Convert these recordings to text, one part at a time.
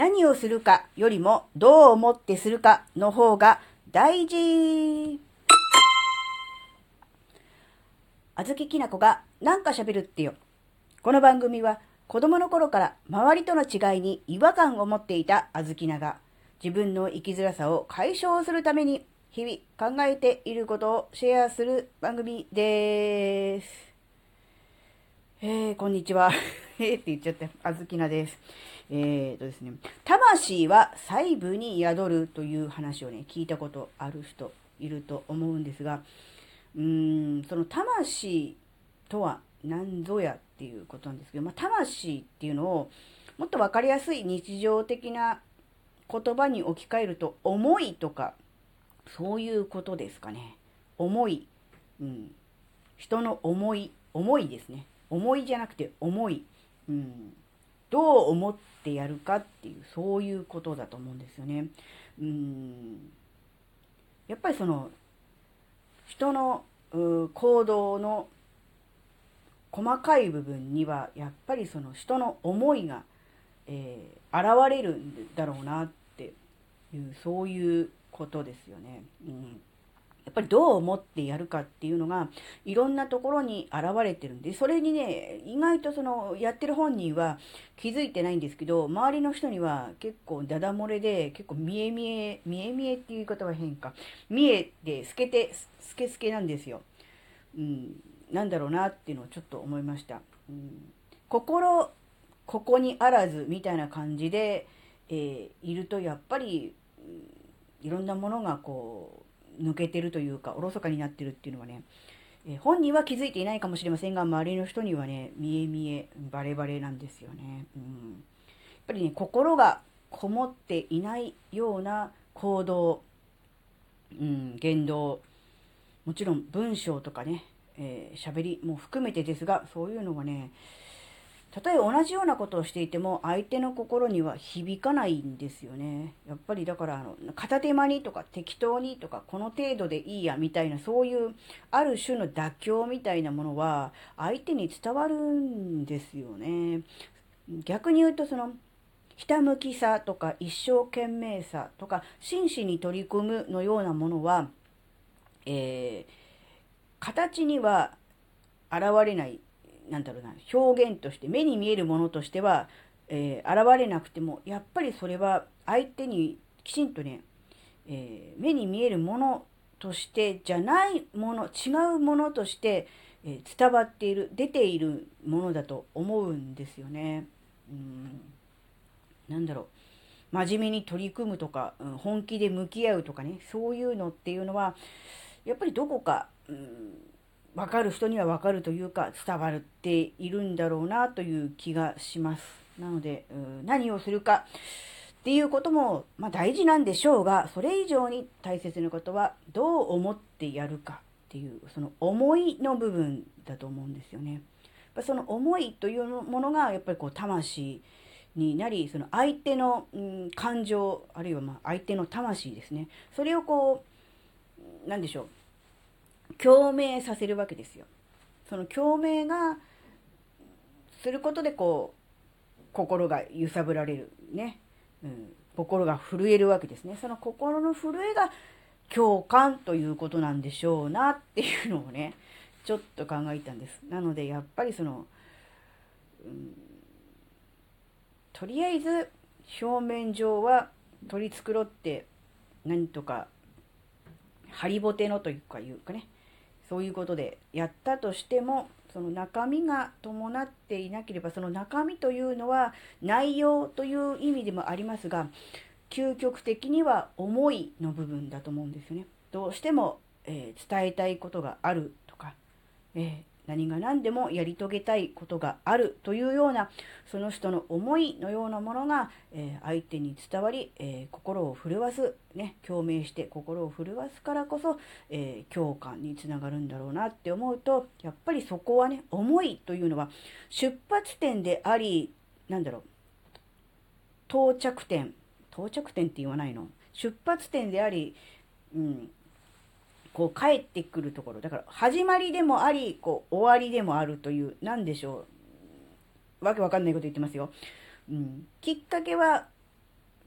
何をするかよりもどう思ってするかの方が大事。あずききなこがなんか喋るってよ。この番組は子供の頃から周りとの違いに違和感を持っていたあずきなが自分の生きづらさを解消するために日々考えていることをシェアする番組です。えー、こんにちは。えーって言っちゃった。あずきなです。えーとですね、魂は細部に宿るという話をね、聞いたことある人いると思うんですが、うーん、その魂とは何ぞやっていうことなんですけど、まあ、魂っていうのをもっと分かりやすい日常的な言葉に置き換えると、思いとか、そういうことですかね。思い。うん。人の思い、思いですね。思いじゃなくて思い。うん。どう思ってやるかっていう、そういうことだと思うんですよね。うん。やっぱりその、人の行動の細かい部分には、やっぱりその人の思いが、えー、現れるんだろうなっていう、そういうことですよね。うんやっぱりどう思ってやるかっていうのがいろんなところに現れてるんで、それにね、意外とそのやってる本人は気づいてないんですけど、周りの人には結構ダダ漏れで、結構見え見え、見え見えっていう言い方は変か。見えて透けて、透け透けなんですよ。うん、なんだろうなっていうのをちょっと思いました。うん、心、ここにあらずみたいな感じで、えー、いるとやっぱり、いろんなものがこう抜けてるというかおろそかになってるっていうのはね、えー、本人は気づいていないかもしれませんが周りの人にはね見え見えバレバレなんですよね。うん、やっぱりね心がこもっていないような行動、うん、言動もちろん文章とかね喋、えー、りも含めてですがそういうのがねたとえ同じようなことをしていても相手の心には響かないんですよね。やっぱりだからあの片手間にとか適当にとかこの程度でいいやみたいなそういうある種の妥協みたいなものは相手に伝わるんですよね。逆に言うとそのひたむきさとか一生懸命さとか真摯に取り組むのようなものは、えー、形には現れないなんだろうな、表現として、目に見えるものとしては、えー、現れなくても、やっぱりそれは相手にきちんとね、えー、目に見えるものとしてじゃないもの、違うものとして、えー、伝わっている、出ているものだと思うんですよね。うん。なんだろう。真面目に取り組むとか、うん、本気で向き合うとかね、そういうのっていうのは、やっぱりどこか、うん分かる人には分かるというか伝わっているんだろうなという気がします。なので、何をするかっていうことも、まあ、大事なんでしょうが、それ以上に大切なことはどう思ってやるかっていう、その思いの部分だと思うんですよね。その思いというものがやっぱりこう魂になり、その相手の、うん、感情、あるいはま相手の魂ですね。それをこう、なんでしょう。共鳴させるわけですよ。その共鳴がすることでこう心が揺さぶられるね、うん、心が震えるわけですね。その心の震えが共感ということなんでしょうなっていうのをねちょっと考えたんです。なのでやっぱりその、うん、とりあえず表面上は取り繕って何とかハリボテのというかいうかねそういうことでやったとしてもその中身が伴っていなければその中身というのは内容という意味でもありますが究極的には思いの部分だと思うんですよね。どうしても、えー、伝えたいことがあるとか、え何が何でもやり遂げたいことがあるというようなその人の思いのようなものが、えー、相手に伝わり、えー、心を震わす、ね、共鳴して心を震わすからこそ、えー、共感につながるんだろうなって思うとやっぱりそこはね思いというのは出発点でありなんだろう到着点到着点って言わないの？出発点であり、うん、こう帰ってくるところ。だから始まりでもあり、こう終わりでもあるという、なんでしょう。わけわかんないこと言ってますよ。うん。きっかけは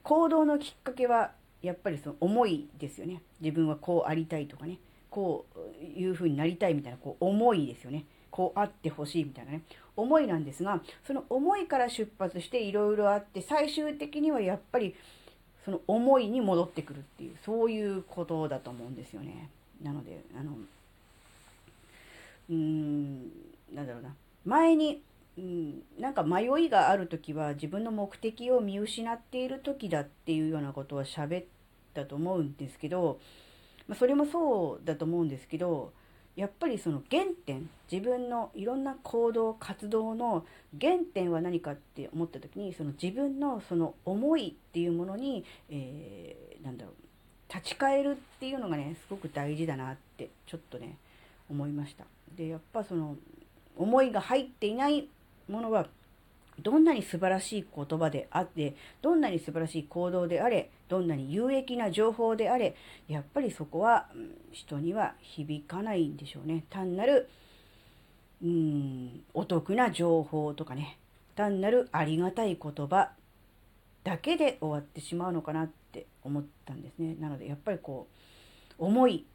行動のきっかけはやっぱりその思いですよね。自分はこうありたいとかね、こういう風になりたいみたいなこう思いですよね。こうあってほしいみたいなね、思いなんですが、その思いから出発していろいろあって、最終的にはやっぱりその思いに戻ってくるっていう、そういうことだと思うんですよね。なので、あの、うーん、なんだろうな。前に、うん、なんか迷いがある時は自分の目的を見失っている時だっていうようなことは喋ったと思うんですけど、まあ、それもそうだと思うんですけどやっぱりその原点自分のいろんな行動活動の原点は何かって思った時にその自分のその思いっていうものに、えー、なんだろう立ち返るっていうのがねすごく大事だなってちょっとね思いました。でやっぱその思いが入っていないものはどんなに素晴らしい言葉であって、どんなに素晴らしい行動であれ、どんなに有益な情報であれ、やっぱりそこは人には響かないんでしょうね。単なる、うん、お得な情報とかね、単なるありがたい言葉だけで終わってしまうのかなって思ったんですね。なのでやっぱりこう、思い、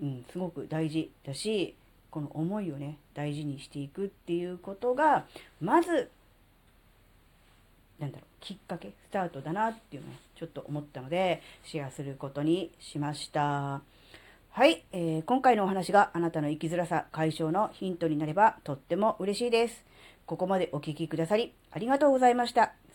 うん、すごく大事だし、この思いをね大事にしていくっていうことがまずなんだろうきっかけスタートだなっていうのをちょっと思ったのでシェアすることにしました。はい、えー、今回のお話があなたの生きづらさ解消のヒントになればとっても嬉しいです。ここまでお聴きくださりありがとうございました。